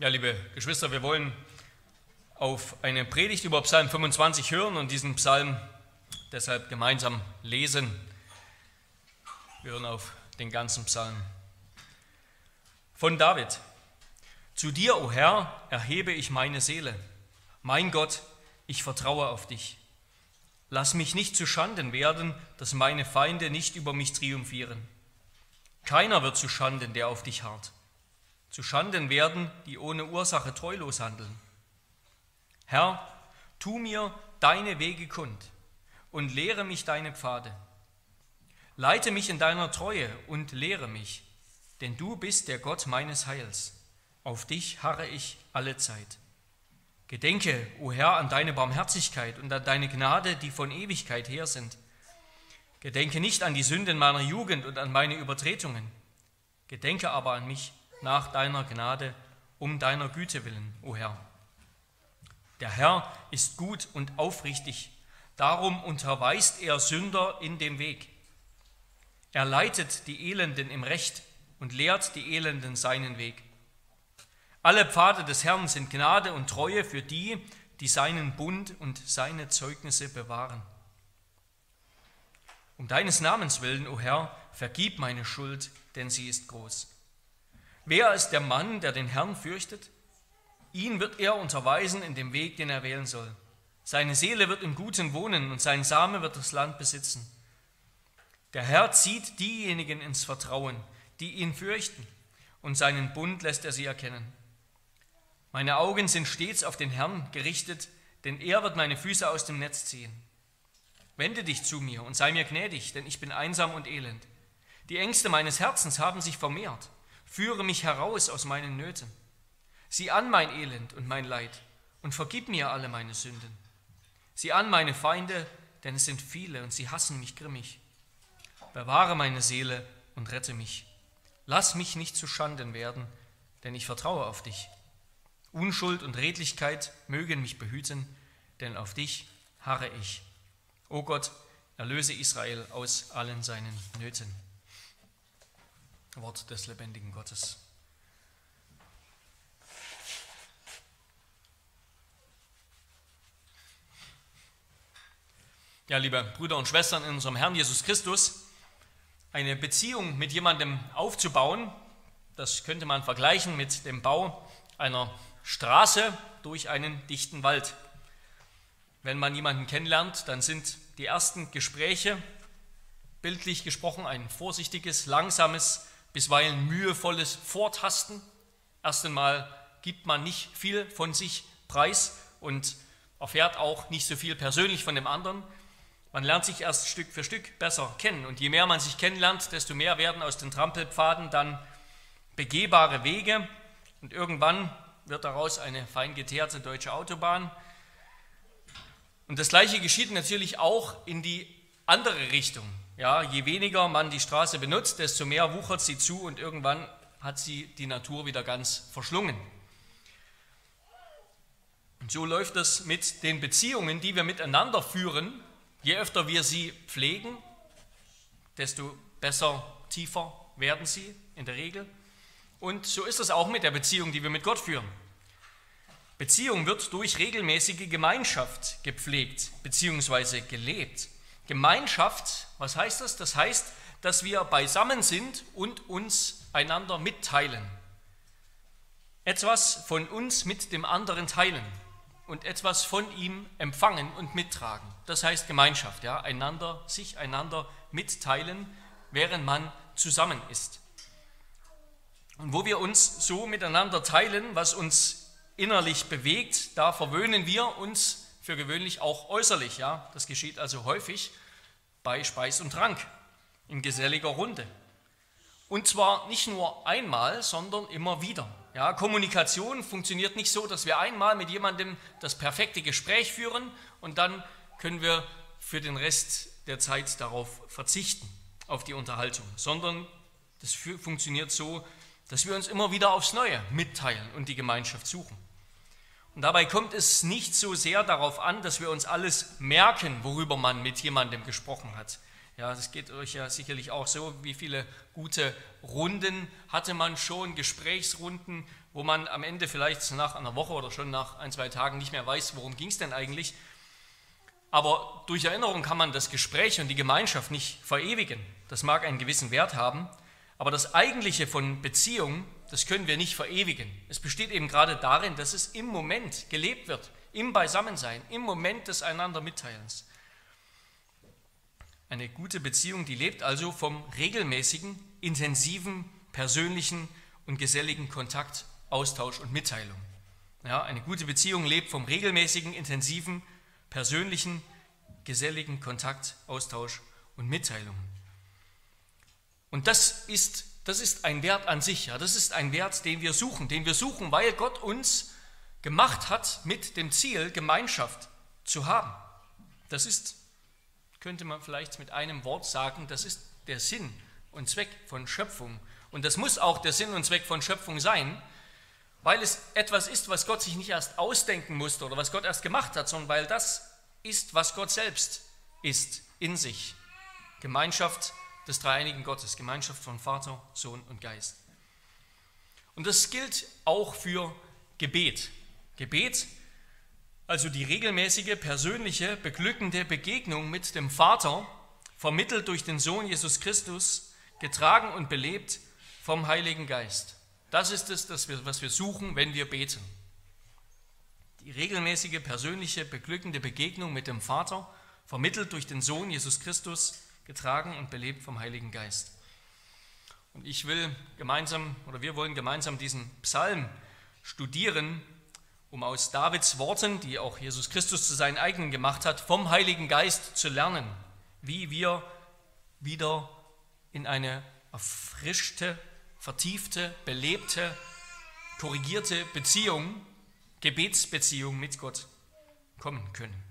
Ja, liebe Geschwister, wir wollen auf eine Predigt über Psalm 25 hören und diesen Psalm deshalb gemeinsam lesen. Wir hören auf den ganzen Psalm. Von David. Zu dir, o Herr, erhebe ich meine Seele. Mein Gott, ich vertraue auf dich. Lass mich nicht zu Schanden werden, dass meine Feinde nicht über mich triumphieren. Keiner wird zu Schanden, der auf dich harrt. Zu Schanden werden, die ohne Ursache treulos handeln. Herr, tu mir deine Wege kund und lehre mich deine Pfade. Leite mich in deiner Treue und lehre mich, denn du bist der Gott meines Heils. Auf dich harre ich alle Zeit. Gedenke, o Herr, an deine Barmherzigkeit und an deine Gnade, die von Ewigkeit her sind. Gedenke nicht an die Sünden meiner Jugend und an meine Übertretungen. Gedenke aber an mich nach deiner Gnade, um deiner Güte willen, o Herr. Der Herr ist gut und aufrichtig, darum unterweist er Sünder in dem Weg. Er leitet die Elenden im Recht und lehrt die Elenden seinen Weg. Alle Pfade des Herrn sind Gnade und Treue für die, die seinen Bund und seine Zeugnisse bewahren. Um deines Namens willen, o Herr, vergib meine Schuld, denn sie ist groß. Wer ist der Mann, der den Herrn fürchtet? Ihn wird er unterweisen in dem Weg, den er wählen soll. Seine Seele wird im Guten wohnen und sein Same wird das Land besitzen. Der Herr zieht diejenigen ins Vertrauen, die ihn fürchten, und seinen Bund lässt er sie erkennen. Meine Augen sind stets auf den Herrn gerichtet, denn er wird meine Füße aus dem Netz ziehen. Wende dich zu mir und sei mir gnädig, denn ich bin einsam und elend. Die Ängste meines Herzens haben sich vermehrt. Führe mich heraus aus meinen Nöten. Sieh an mein Elend und mein Leid und vergib mir alle meine Sünden. Sieh an meine Feinde, denn es sind viele und sie hassen mich grimmig. Bewahre meine Seele und rette mich. Lass mich nicht zu Schanden werden, denn ich vertraue auf dich. Unschuld und Redlichkeit mögen mich behüten, denn auf dich harre ich. O Gott, erlöse Israel aus allen seinen Nöten. Wort des lebendigen Gottes. Ja, liebe Brüder und Schwestern in unserem Herrn Jesus Christus, eine Beziehung mit jemandem aufzubauen, das könnte man vergleichen mit dem Bau einer Straße durch einen dichten Wald. Wenn man jemanden kennenlernt, dann sind die ersten Gespräche, bildlich gesprochen, ein vorsichtiges, langsames, bisweilen mühevolles Vortasten. Erst einmal gibt man nicht viel von sich preis und erfährt auch nicht so viel persönlich von dem anderen. Man lernt sich erst Stück für Stück besser kennen. Und je mehr man sich kennenlernt, desto mehr werden aus den Trampelpfaden dann begehbare Wege. Und irgendwann wird daraus eine fein geteerte deutsche Autobahn. Und das Gleiche geschieht natürlich auch in die andere Richtung. Ja, je weniger man die Straße benutzt, desto mehr wuchert sie zu und irgendwann hat sie die Natur wieder ganz verschlungen. Und so läuft es mit den Beziehungen, die wir miteinander führen. Je öfter wir sie pflegen, desto besser, tiefer werden sie in der Regel. Und so ist es auch mit der Beziehung, die wir mit Gott führen. Beziehung wird durch regelmäßige Gemeinschaft gepflegt bzw. gelebt. Gemeinschaft, was heißt das? Das heißt, dass wir beisammen sind und uns einander mitteilen. Etwas von uns mit dem anderen teilen und etwas von ihm empfangen und mittragen. Das heißt Gemeinschaft, ja, einander, sich einander mitteilen, während man zusammen ist. Und wo wir uns so miteinander teilen, was uns innerlich bewegt, da verwöhnen wir uns für gewöhnlich auch äußerlich. Ja? Das geschieht also häufig bei Speis und Trank in geselliger Runde. Und zwar nicht nur einmal, sondern immer wieder. Ja, Kommunikation funktioniert nicht so, dass wir einmal mit jemandem das perfekte Gespräch führen und dann können wir für den Rest der Zeit darauf verzichten, auf die Unterhaltung, sondern das funktioniert so, dass wir uns immer wieder aufs Neue mitteilen und die Gemeinschaft suchen. Und dabei kommt es nicht so sehr darauf an, dass wir uns alles merken, worüber man mit jemandem gesprochen hat. Ja, das geht euch ja sicherlich auch so. Wie viele gute Runden hatte man schon, Gesprächsrunden, wo man am Ende vielleicht nach einer Woche oder schon nach ein, zwei Tagen nicht mehr weiß, worum ging es denn eigentlich. Aber durch Erinnerung kann man das Gespräch und die Gemeinschaft nicht verewigen. Das mag einen gewissen Wert haben, aber das Eigentliche von Beziehung, das können wir nicht verewigen. Es besteht eben gerade darin, dass es im Moment gelebt wird, im Beisammensein, im Moment des einander Mitteilens. Eine gute Beziehung, die lebt also vom regelmäßigen, intensiven, persönlichen und geselligen Kontakt, Austausch und Mitteilung. Ja, eine gute Beziehung lebt vom regelmäßigen, intensiven, persönlichen, geselligen Kontakt, Austausch und Mitteilung. Und das ist, das ist ein Wert an sich, ja, das ist ein Wert, den wir suchen, den wir suchen, weil Gott uns gemacht hat mit dem Ziel, Gemeinschaft zu haben. Das ist, könnte man vielleicht mit einem Wort sagen, das ist der Sinn und Zweck von Schöpfung. Und das muss auch der Sinn und Zweck von Schöpfung sein, weil es etwas ist, was Gott sich nicht erst ausdenken musste oder was Gott erst gemacht hat, sondern weil das ist, was Gott selbst ist in sich. Gemeinschaft des dreieinigen Gottes, Gemeinschaft von Vater, Sohn und Geist. Und das gilt auch für Gebet. Gebet, also die regelmäßige, persönliche, beglückende Begegnung mit dem Vater, vermittelt durch den Sohn Jesus Christus, getragen und belebt vom Heiligen Geist. Das ist es, was wir suchen, wenn wir beten. Die regelmäßige, persönliche, beglückende Begegnung mit dem Vater, vermittelt durch den Sohn Jesus Christus, getragen und belebt vom Heiligen Geist. Und ich will gemeinsam, oder wir wollen gemeinsam diesen Psalm studieren, um aus Davids Worten, die auch Jesus Christus zu seinen eigenen gemacht hat, vom Heiligen Geist zu lernen, wie wir wieder in eine erfrischte, vertiefte, belebte, korrigierte Beziehung, Gebetsbeziehung mit Gott kommen können.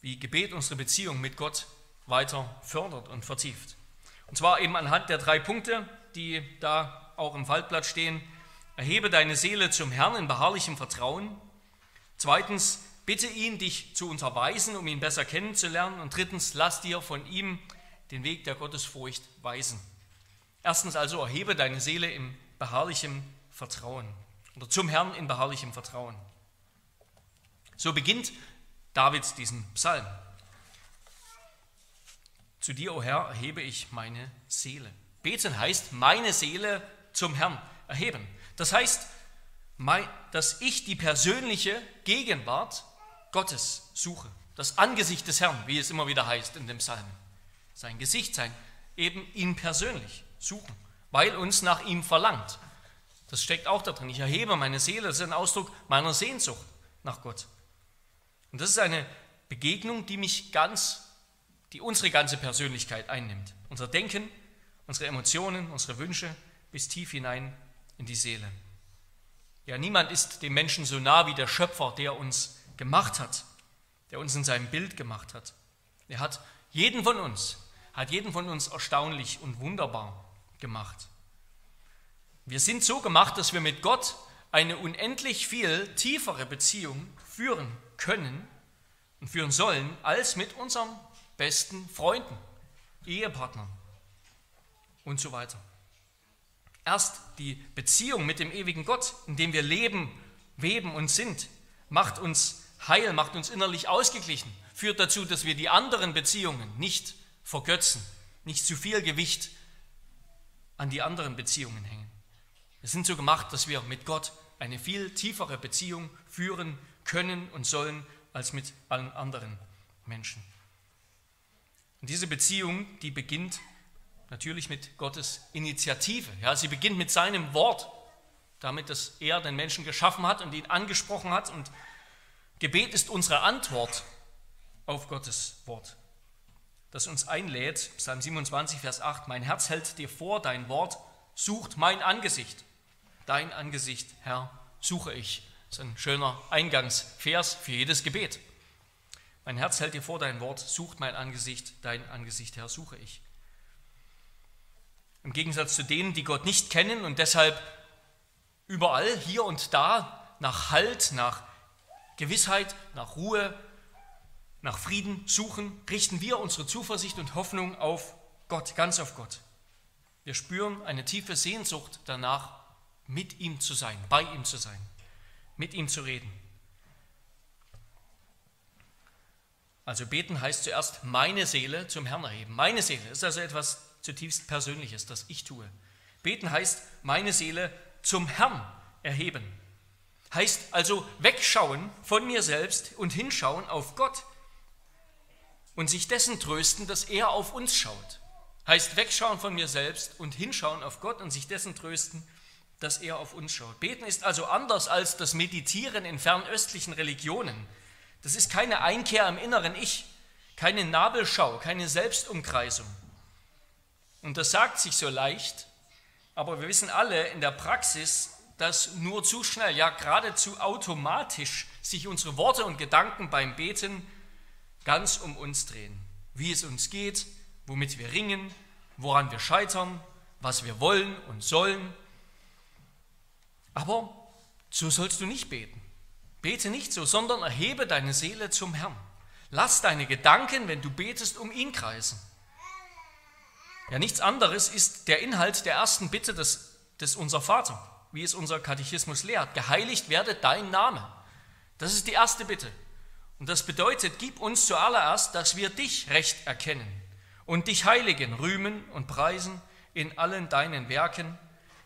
Wie Gebet unsere Beziehung mit Gott weiter fördert und vertieft. Und zwar eben anhand der drei Punkte, die da auch im Faltblatt stehen. Erhebe deine Seele zum Herrn in beharrlichem Vertrauen. Zweitens, bitte ihn, dich zu unterweisen, um ihn besser kennenzulernen. Und drittens, lass dir von ihm den Weg der Gottesfurcht weisen. Erstens also, erhebe deine Seele im beharrlichem Vertrauen oder zum Herrn in beharrlichem Vertrauen. So beginnt David diesen Psalm. Zu dir, o oh Herr, erhebe ich meine Seele. Beten heißt, meine Seele zum Herrn erheben. Das heißt, dass ich die persönliche Gegenwart Gottes suche. Das Angesicht des Herrn, wie es immer wieder heißt in dem Psalm. Sein Gesicht sein, eben ihn persönlich suchen, weil uns nach ihm verlangt. Das steckt auch da drin. Ich erhebe meine Seele, das ist ein Ausdruck meiner Sehnsucht nach Gott. Und das ist eine Begegnung, die mich ganz, die unsere ganze Persönlichkeit einnimmt. Unser Denken, unsere Emotionen, unsere Wünsche bis tief hinein in die Seele. Ja, niemand ist dem Menschen so nah wie der Schöpfer, der uns gemacht hat, der uns in seinem Bild gemacht hat. Er hat jeden von uns, hat jeden von uns erstaunlich und wunderbar gemacht. Wir sind so gemacht, dass wir mit Gott eine unendlich viel tiefere Beziehung führen können und führen sollen, als mit unseren besten Freunden, Ehepartnern und so weiter. Erst die Beziehung mit dem ewigen Gott, in dem wir leben, weben und sind, macht uns heil, macht uns innerlich ausgeglichen, führt dazu, dass wir die anderen Beziehungen nicht vergötzen, nicht zu viel Gewicht an die anderen Beziehungen hängen. Wir sind so gemacht, dass wir mit Gott eine viel tiefere Beziehung führen können und sollen als mit allen anderen Menschen. Und diese Beziehung, die beginnt Natürlich mit Gottes Initiative. Ja, sie beginnt mit seinem Wort, damit, dass er den Menschen geschaffen hat und ihn angesprochen hat. Und Gebet ist unsere Antwort auf Gottes Wort, das uns einlädt. Psalm 27, Vers 8. Mein Herz hält dir vor, dein Wort sucht mein Angesicht. Dein Angesicht, Herr, suche ich. Das ist ein schöner Eingangsvers für jedes Gebet. Mein Herz hält dir vor, dein Wort sucht mein Angesicht. Dein Angesicht, Herr, suche ich. Im Gegensatz zu denen, die Gott nicht kennen und deshalb überall, hier und da, nach Halt, nach Gewissheit, nach Ruhe, nach Frieden suchen, richten wir unsere Zuversicht und Hoffnung auf Gott, ganz auf Gott. Wir spüren eine tiefe Sehnsucht danach, mit ihm zu sein, bei ihm zu sein, mit ihm zu reden. Also beten heißt zuerst meine Seele zum Herrn erheben. Meine Seele ist also etwas zutiefst Persönliches, das ich tue. Beten heißt meine Seele zum Herrn erheben. Heißt also wegschauen von mir selbst und hinschauen auf Gott und sich dessen trösten, dass er auf uns schaut. Heißt wegschauen von mir selbst und hinschauen auf Gott und sich dessen trösten, dass er auf uns schaut. Beten ist also anders als das Meditieren in fernöstlichen Religionen das ist keine Einkehr im inneren Ich, keine Nabelschau, keine Selbstumkreisung. Und das sagt sich so leicht, aber wir wissen alle in der Praxis, dass nur zu schnell, ja geradezu automatisch sich unsere Worte und Gedanken beim Beten ganz um uns drehen. Wie es uns geht, womit wir ringen, woran wir scheitern, was wir wollen und sollen. Aber so sollst du nicht beten. Bete nicht so, sondern erhebe deine Seele zum Herrn. Lass deine Gedanken, wenn du betest, um ihn kreisen. Ja, nichts anderes ist der Inhalt der ersten Bitte des, des Unser Vater, wie es unser Katechismus lehrt. Geheiligt werde dein Name. Das ist die erste Bitte. Und das bedeutet, gib uns zuallererst, dass wir dich recht erkennen und dich heiligen, rühmen und preisen in allen deinen Werken,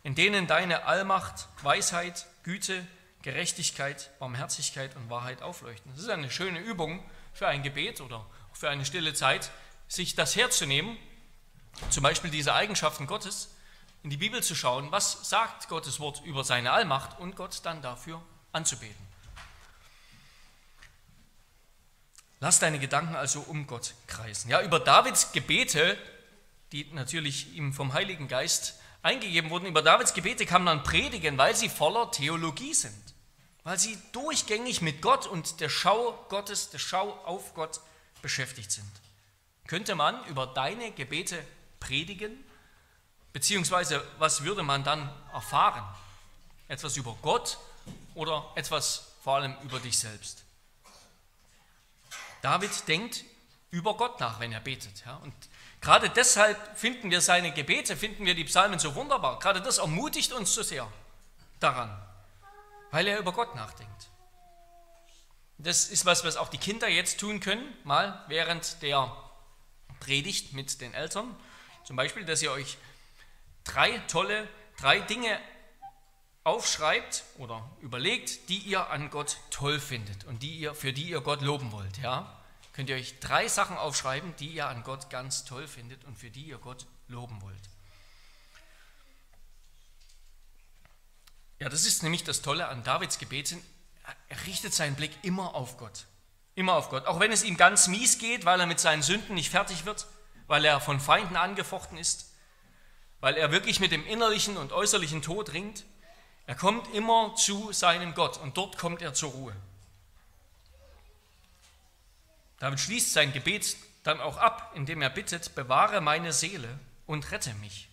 in denen deine Allmacht, Weisheit, Güte, Gerechtigkeit, Barmherzigkeit und Wahrheit aufleuchten. Das ist eine schöne Übung für ein Gebet oder für eine stille Zeit, sich das herzunehmen, zum Beispiel diese Eigenschaften Gottes, in die Bibel zu schauen, was sagt Gottes Wort über seine Allmacht und Gott dann dafür anzubeten. Lass deine Gedanken also um Gott kreisen. Ja, über Davids Gebete, die natürlich ihm vom Heiligen Geist eingegeben wurden, über Davids Gebete kann man predigen, weil sie voller Theologie sind weil sie durchgängig mit Gott und der Schau Gottes, der Schau auf Gott beschäftigt sind. Könnte man über deine Gebete predigen? Beziehungsweise, was würde man dann erfahren? Etwas über Gott oder etwas vor allem über dich selbst? David denkt über Gott nach, wenn er betet. Ja? Und gerade deshalb finden wir seine Gebete, finden wir die Psalmen so wunderbar. Gerade das ermutigt uns so sehr daran weil er über Gott nachdenkt. Das ist was, was auch die Kinder jetzt tun können, mal während der Predigt mit den Eltern. Zum Beispiel, dass ihr euch drei tolle, drei Dinge aufschreibt oder überlegt, die ihr an Gott toll findet und die ihr, für die ihr Gott loben wollt. Ja? Könnt ihr euch drei Sachen aufschreiben, die ihr an Gott ganz toll findet und für die ihr Gott loben wollt. Ja, das ist nämlich das Tolle an Davids Gebeten. Er richtet seinen Blick immer auf Gott. Immer auf Gott. Auch wenn es ihm ganz mies geht, weil er mit seinen Sünden nicht fertig wird, weil er von Feinden angefochten ist, weil er wirklich mit dem innerlichen und äußerlichen Tod ringt. Er kommt immer zu seinem Gott und dort kommt er zur Ruhe. David schließt sein Gebet dann auch ab, indem er bittet, bewahre meine Seele und rette mich.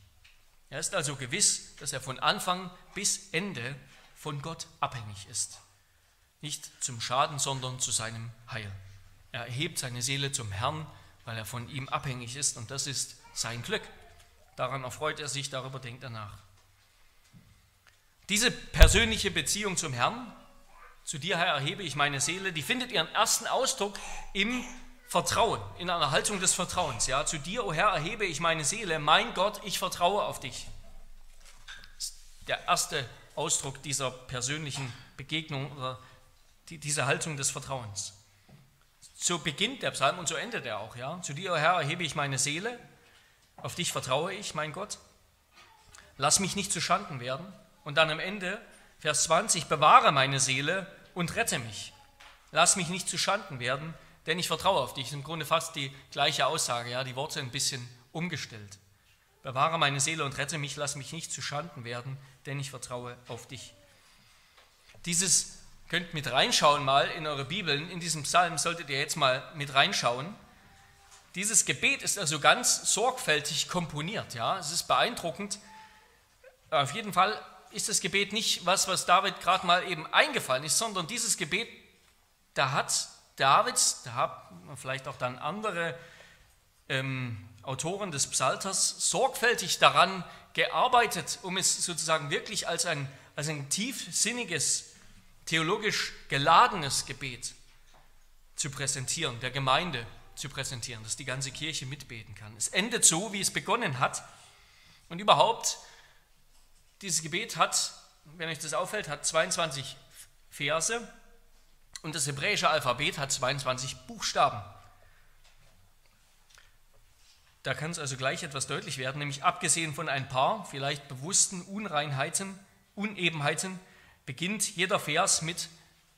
Er ist also gewiss, dass er von Anfang bis Ende von Gott abhängig ist. Nicht zum Schaden, sondern zu seinem Heil. Er erhebt seine Seele zum Herrn, weil er von ihm abhängig ist und das ist sein Glück. Daran erfreut er sich, darüber denkt er nach. Diese persönliche Beziehung zum Herrn, zu dir, Herr, erhebe ich meine Seele, die findet ihren ersten Ausdruck im Vertrauen, in einer Haltung des Vertrauens. Ja, zu dir, o oh Herr, erhebe ich meine Seele. Mein Gott, ich vertraue auf dich. Der erste Ausdruck dieser persönlichen Begegnung oder dieser Haltung des Vertrauens. So beginnt der Psalm und so endet er auch. Ja, zu dir, Herr, erhebe ich meine Seele. Auf dich vertraue ich, mein Gott. Lass mich nicht zu Schanden werden. Und dann am Ende, Vers 20, bewahre meine Seele und rette mich. Lass mich nicht zu Schanden werden denn ich vertraue auf dich. Im Grunde fast die gleiche Aussage, ja, die Worte ein bisschen umgestellt. Bewahre meine Seele und rette mich, lass mich nicht zu Schanden werden, denn ich vertraue auf dich. Dieses könnt mit reinschauen mal in eure Bibeln, in diesem Psalm solltet ihr jetzt mal mit reinschauen. Dieses Gebet ist also ganz sorgfältig komponiert, ja, es ist beeindruckend. Auf jeden Fall ist das Gebet nicht was, was David gerade mal eben eingefallen ist, sondern dieses Gebet, da hat Davids, da hat man vielleicht auch dann andere ähm, Autoren des Psalters sorgfältig daran gearbeitet, um es sozusagen wirklich als ein, als ein tiefsinniges, theologisch geladenes Gebet zu präsentieren, der Gemeinde zu präsentieren, dass die ganze Kirche mitbeten kann. Es endet so, wie es begonnen hat. Und überhaupt, dieses Gebet hat, wenn euch das auffällt, hat 22 Verse und das hebräische Alphabet hat 22 Buchstaben. Da kann es also gleich etwas deutlich werden, nämlich abgesehen von ein paar vielleicht bewussten Unreinheiten, Unebenheiten, beginnt jeder Vers mit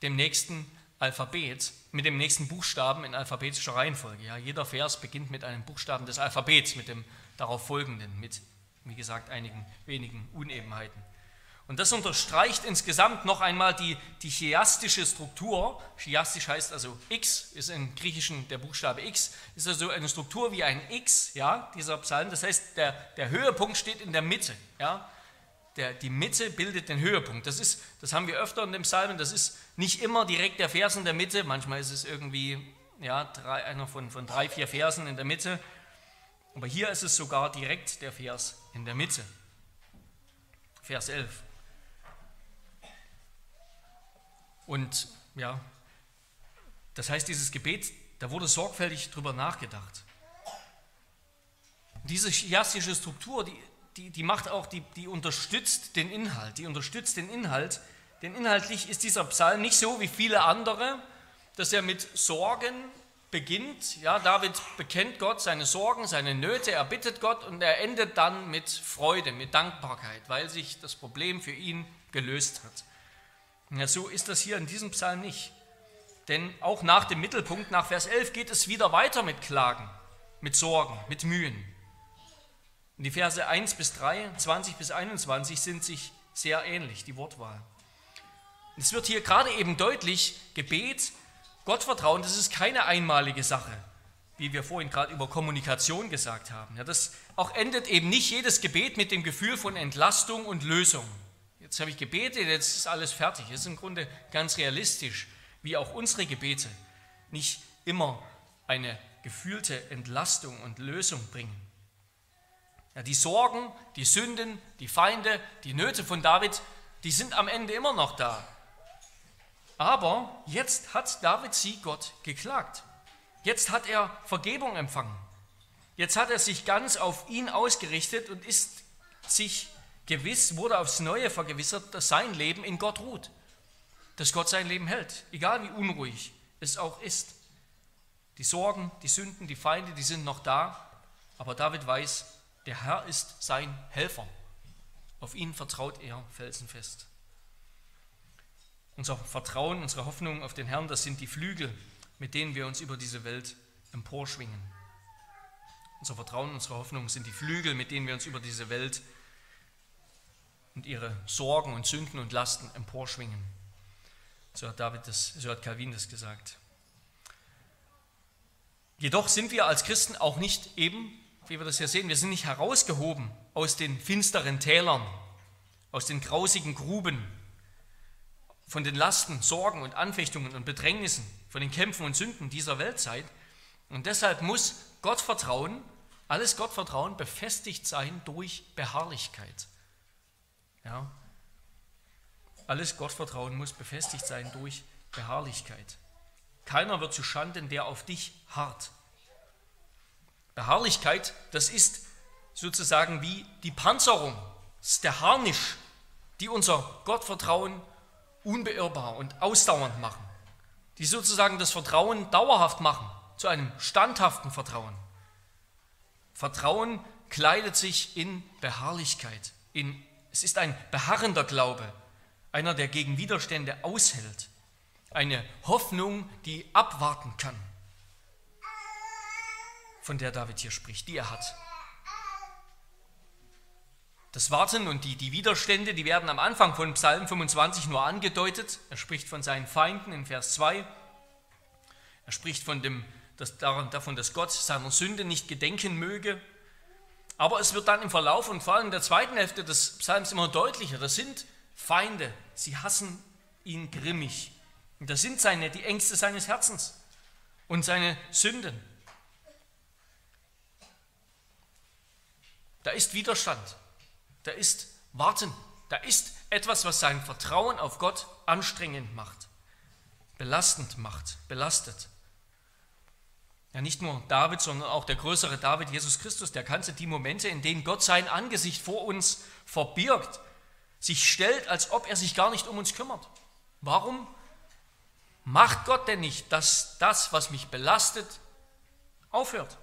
dem nächsten Alphabet, mit dem nächsten Buchstaben in alphabetischer Reihenfolge. Ja, jeder Vers beginnt mit einem Buchstaben des Alphabets, mit dem darauf folgenden, mit, wie gesagt, einigen wenigen Unebenheiten. Und das unterstreicht insgesamt noch einmal die, die chiastische Chiastische Chiastisch heißt also X, ist im Griechischen der Buchstabe X, ist also eine Struktur wie ein X, ja, dieser Psalm. Das heißt, der, der Höhepunkt steht in der Mitte. Ja. Der, die Mitte bildet den Höhepunkt. Das, ist, das haben wir öfter in den Psalmen, das ist nicht immer direkt der Vers in der Mitte, manchmal ist es irgendwie ja, drei, einer von, von drei, vier Versen in der Mitte. Aber hier ist es sogar direkt der Vers in der Mitte. Vers 11. Und ja, das heißt, dieses Gebet, da wurde sorgfältig drüber nachgedacht. Diese chiastische Struktur, die, die, die macht auch, die, die unterstützt den Inhalt, die unterstützt den Inhalt, denn inhaltlich ist dieser Psalm nicht so wie viele andere, dass er mit Sorgen beginnt. Ja, David bekennt Gott seine Sorgen, seine Nöte, er bittet Gott und er endet dann mit Freude, mit Dankbarkeit, weil sich das Problem für ihn gelöst hat. Ja, so ist das hier in diesem Psalm nicht. Denn auch nach dem Mittelpunkt, nach Vers 11, geht es wieder weiter mit Klagen, mit Sorgen, mit Mühen. Und die Verse 1 bis 3, 20 bis 21 sind sich sehr ähnlich, die Wortwahl. Es wird hier gerade eben deutlich, Gebet, Gottvertrauen, das ist keine einmalige Sache, wie wir vorhin gerade über Kommunikation gesagt haben. Ja, das auch endet eben nicht jedes Gebet mit dem Gefühl von Entlastung und Lösung. Jetzt habe ich gebetet, jetzt ist alles fertig. Das ist im Grunde ganz realistisch, wie auch unsere Gebete nicht immer eine gefühlte Entlastung und Lösung bringen. Ja, die Sorgen, die Sünden, die Feinde, die Nöte von David, die sind am Ende immer noch da. Aber jetzt hat David sie Gott geklagt. Jetzt hat er Vergebung empfangen. Jetzt hat er sich ganz auf ihn ausgerichtet und ist sich gewiss, wurde aufs Neue vergewissert, dass sein Leben in Gott ruht. Dass Gott sein Leben hält, egal wie unruhig es auch ist. Die Sorgen, die Sünden, die Feinde, die sind noch da, aber David weiß, der Herr ist sein Helfer. Auf ihn vertraut er felsenfest. Unser Vertrauen, unsere Hoffnung auf den Herrn, das sind die Flügel, mit denen wir uns über diese Welt emporschwingen. Unser Vertrauen, unsere Hoffnung sind die Flügel, mit denen wir uns über diese Welt emporschwingen und ihre Sorgen und Sünden und Lasten emporschwingen. So hat David das, so hat Calvin das gesagt. Jedoch sind wir als Christen auch nicht eben, wie wir das hier sehen, wir sind nicht herausgehoben aus den finsteren Tälern, aus den grausigen Gruben, von den Lasten, Sorgen und Anfechtungen und Bedrängnissen, von den Kämpfen und Sünden dieser Weltzeit. Und deshalb muss Gottvertrauen, alles Gottvertrauen befestigt sein durch Beharrlichkeit. Ja? Alles Gottvertrauen muss befestigt sein durch Beharrlichkeit. Keiner wird zu Schanden, der auf dich harrt. Beharrlichkeit, das ist sozusagen wie die Panzerung, das ist der Harnisch, die unser Gottvertrauen unbeirrbar und ausdauernd machen, die sozusagen das Vertrauen dauerhaft machen, zu einem standhaften Vertrauen. Vertrauen kleidet sich in Beharrlichkeit, in es ist ein beharrender Glaube, einer, der gegen Widerstände aushält, eine Hoffnung, die abwarten kann, von der David hier spricht, die er hat. Das Warten und die, die Widerstände, die werden am Anfang von Psalm 25 nur angedeutet. Er spricht von seinen Feinden in Vers 2. Er spricht von dem, das, davon, dass Gott seiner Sünde nicht gedenken möge. Aber es wird dann im Verlauf und vor allem in der zweiten Hälfte des Psalms immer deutlicher. Das sind Feinde. Sie hassen ihn grimmig. Und das sind seine, die Ängste seines Herzens und seine Sünden. Da ist Widerstand. Da ist Warten. Da ist etwas, was sein Vertrauen auf Gott anstrengend macht, belastend macht, belastet. Ja, nicht nur David, sondern auch der größere David, Jesus Christus, der kannte die Momente, in denen Gott sein Angesicht vor uns verbirgt, sich stellt, als ob er sich gar nicht um uns kümmert. Warum macht Gott denn nicht, dass das, was mich belastet, aufhört?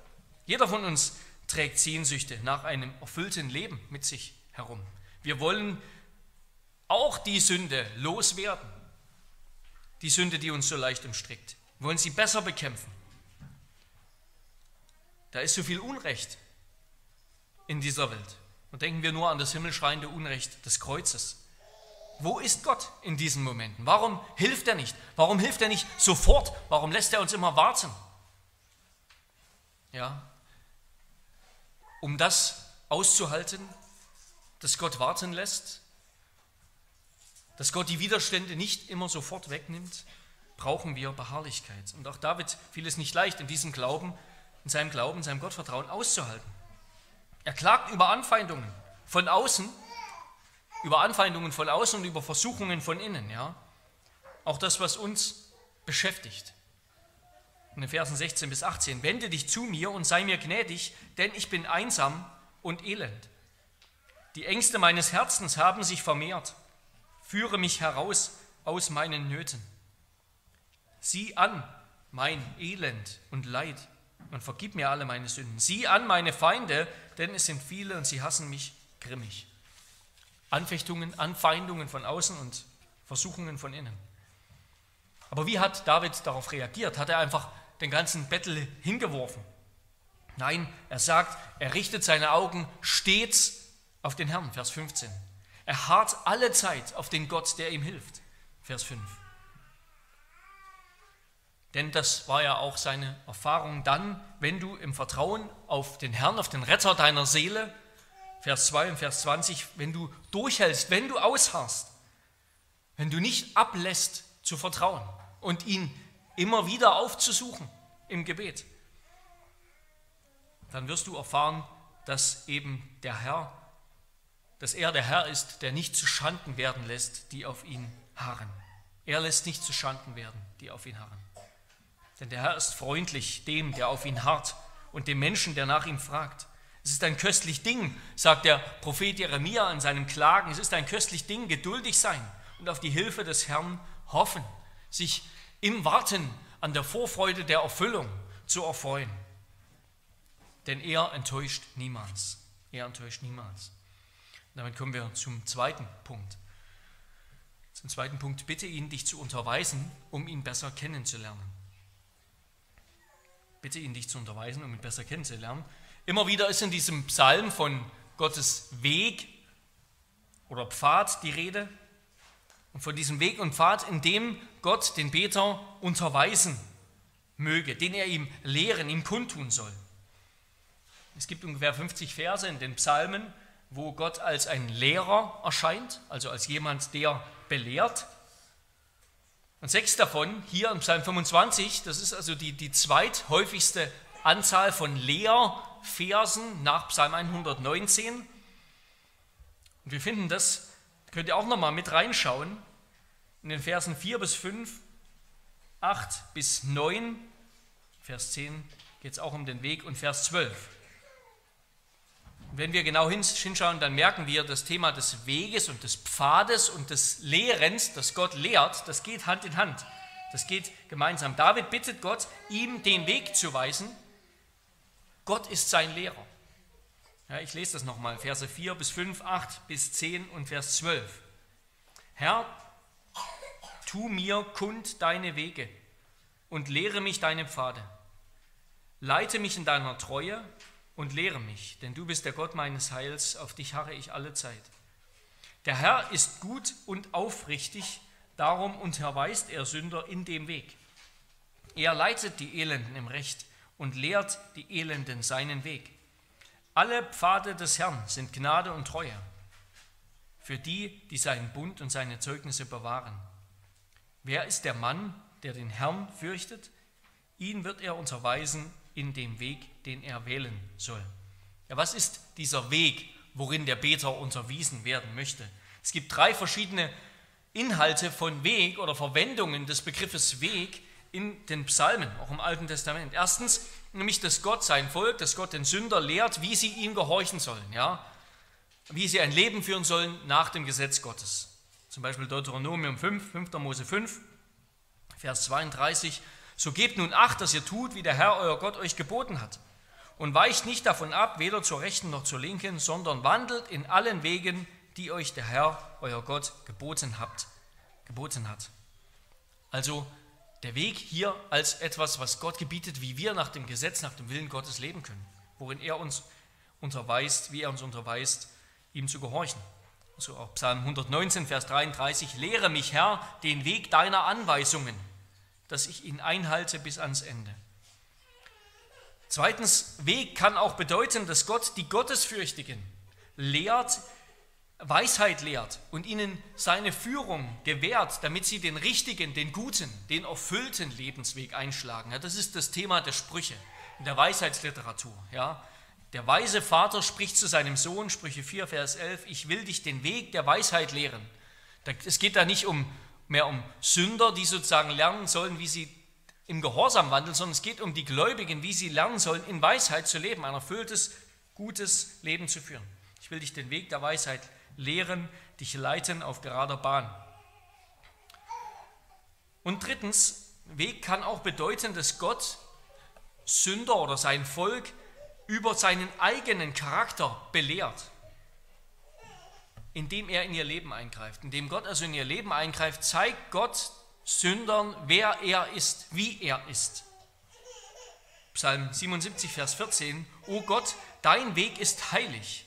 Jeder von uns trägt Sehnsüchte nach einem erfüllten Leben mit sich herum. Wir wollen auch die Sünde loswerden. Die Sünde, die uns so leicht umstrickt. Wir wollen sie besser bekämpfen. Da ist so viel Unrecht in dieser Welt. Und denken wir nur an das himmelschreiende Unrecht des Kreuzes. Wo ist Gott in diesen Momenten? Warum hilft er nicht? Warum hilft er nicht sofort? Warum lässt er uns immer warten? Ja, um das auszuhalten, dass Gott warten lässt, dass Gott die Widerstände nicht immer sofort wegnimmt, brauchen wir Beharrlichkeit. Und auch David fiel es nicht leicht, in diesem Glauben, in seinem Glauben, in seinem Gottvertrauen auszuhalten. Er klagt über Anfeindungen von außen, über Anfeindungen von außen und über Versuchungen von innen. Ja? Auch das, was uns beschäftigt. In den Versen 16 bis 18. Wende dich zu mir und sei mir gnädig, denn ich bin einsam und elend. Die Ängste meines Herzens haben sich vermehrt. Führe mich heraus aus meinen Nöten. Sieh an mein Elend und Leid und vergib mir alle meine Sünden. Sieh an meine Feinde, denn es sind viele und sie hassen mich grimmig. Anfechtungen, Anfeindungen von außen und Versuchungen von innen. Aber wie hat David darauf reagiert? Hat er einfach den ganzen Bettel hingeworfen? Nein, er sagt, er richtet seine Augen stets auf den Herrn, Vers 15. Er harrt alle Zeit auf den Gott, der ihm hilft, Vers 5. Denn das war ja auch seine Erfahrung dann, wenn du im Vertrauen auf den Herrn, auf den Retter deiner Seele, Vers 2 und Vers 20, wenn du durchhältst, wenn du ausharrst, wenn du nicht ablässt zu vertrauen und ihn immer wieder aufzusuchen im Gebet, dann wirst du erfahren, dass eben der Herr, dass er der Herr ist, der nicht zu Schanden werden lässt, die auf ihn harren. Er lässt nicht zu Schanden werden, die auf ihn harren. Denn der Herr ist freundlich dem, der auf ihn harrt und dem Menschen, der nach ihm fragt. Es ist ein köstlich Ding, sagt der Prophet Jeremia in seinem Klagen. Es ist ein köstlich Ding, geduldig sein und auf die Hilfe des Herrn hoffen, sich im Warten an der Vorfreude der Erfüllung zu erfreuen. Denn er enttäuscht niemals. Er enttäuscht niemals. damit kommen wir zum zweiten Punkt. Zum zweiten Punkt, bitte ihn, dich zu unterweisen, um ihn besser kennenzulernen bitte ihn, dich zu unterweisen, um ihn besser kennenzulernen. Immer wieder ist in diesem Psalm von Gottes Weg oder Pfad die Rede. Und von diesem Weg und Pfad, in dem Gott den Beter unterweisen möge, den er ihm lehren, ihm kundtun soll. Es gibt ungefähr 50 Verse in den Psalmen, wo Gott als ein Lehrer erscheint, also als jemand, der belehrt. Und sechs davon hier im Psalm 25, das ist also die, die zweithäufigste Anzahl von Lehrversen nach Psalm 119. Und wir finden das, könnt ihr auch nochmal mit reinschauen, in den Versen 4 bis 5, 8 bis 9, Vers 10 geht es auch um den Weg und Vers 12. Wenn wir genau hinschauen, dann merken wir, das Thema des Weges und des Pfades und des Lehrens, das Gott lehrt, das geht Hand in Hand. Das geht gemeinsam. David bittet Gott, ihm den Weg zu weisen. Gott ist sein Lehrer. Ja, ich lese das nochmal, Verse 4 bis 5, 8 bis 10 und Vers 12. Herr, tu mir kund deine Wege und lehre mich deine Pfade. Leite mich in deiner Treue und lehre mich, denn du bist der Gott meines Heils, auf dich harre ich alle Zeit. Der Herr ist gut und aufrichtig, darum unterweist er Sünder in dem Weg. Er leitet die Elenden im Recht und lehrt die Elenden seinen Weg. Alle Pfade des Herrn sind Gnade und Treue für die, die seinen Bund und seine Zeugnisse bewahren. Wer ist der Mann, der den Herrn fürchtet? Ihn wird er unterweisen in dem Weg, den er wählen soll. Ja, was ist dieser Weg, worin der Beter unterwiesen werden möchte? Es gibt drei verschiedene Inhalte von Weg oder Verwendungen des Begriffes Weg in den Psalmen, auch im Alten Testament. Erstens, nämlich, dass Gott sein Volk, dass Gott den Sünder lehrt, wie sie ihm gehorchen sollen, ja, wie sie ein Leben führen sollen nach dem Gesetz Gottes. Zum Beispiel Deuteronomium 5, 5. Mose 5, Vers 32. So gebt nun Acht, dass ihr tut, wie der Herr euer Gott euch geboten hat. Und weicht nicht davon ab, weder zur rechten noch zur linken, sondern wandelt in allen Wegen, die euch der Herr, euer Gott, geboten, habt, geboten hat. Also der Weg hier als etwas, was Gott gebietet, wie wir nach dem Gesetz, nach dem Willen Gottes leben können, worin er uns unterweist, wie er uns unterweist, ihm zu gehorchen. So auch Psalm 119, Vers 33, lehre mich, Herr, den Weg deiner Anweisungen, dass ich ihn einhalte bis ans Ende. Zweitens, Weg kann auch bedeuten, dass Gott die Gottesfürchtigen lehrt, Weisheit lehrt und ihnen seine Führung gewährt, damit sie den richtigen, den guten, den erfüllten Lebensweg einschlagen. Ja, das ist das Thema der Sprüche in der Weisheitsliteratur. Ja. Der weise Vater spricht zu seinem Sohn, Sprüche 4, Vers 11, ich will dich den Weg der Weisheit lehren. Es geht da nicht um, mehr um Sünder, die sozusagen lernen sollen, wie sie im Gehorsam wandeln, sondern es geht um die Gläubigen, wie sie lernen sollen, in Weisheit zu leben, ein erfülltes, gutes Leben zu führen. Ich will dich den Weg der Weisheit lehren dich leiten auf gerader Bahn. Und drittens, Weg kann auch bedeuten, dass Gott Sünder oder sein Volk über seinen eigenen Charakter belehrt, indem er in ihr Leben eingreift. Indem Gott also in ihr Leben eingreift, zeigt Gott Sündern, wer er ist, wie er ist. Psalm 77, Vers 14, O Gott, dein Weg ist heilig.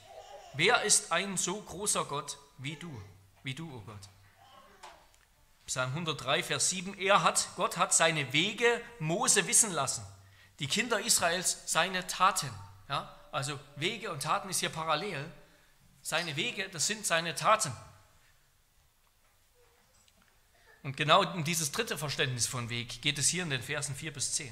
Wer ist ein so großer Gott wie du, wie du, o oh Gott? Psalm 103, Vers 7, er hat, Gott hat seine Wege Mose wissen lassen, die Kinder Israels seine Taten. Ja? Also Wege und Taten ist hier parallel. Seine Wege, das sind seine Taten. Und genau um dieses dritte Verständnis von Weg geht es hier in den Versen 4 bis 10.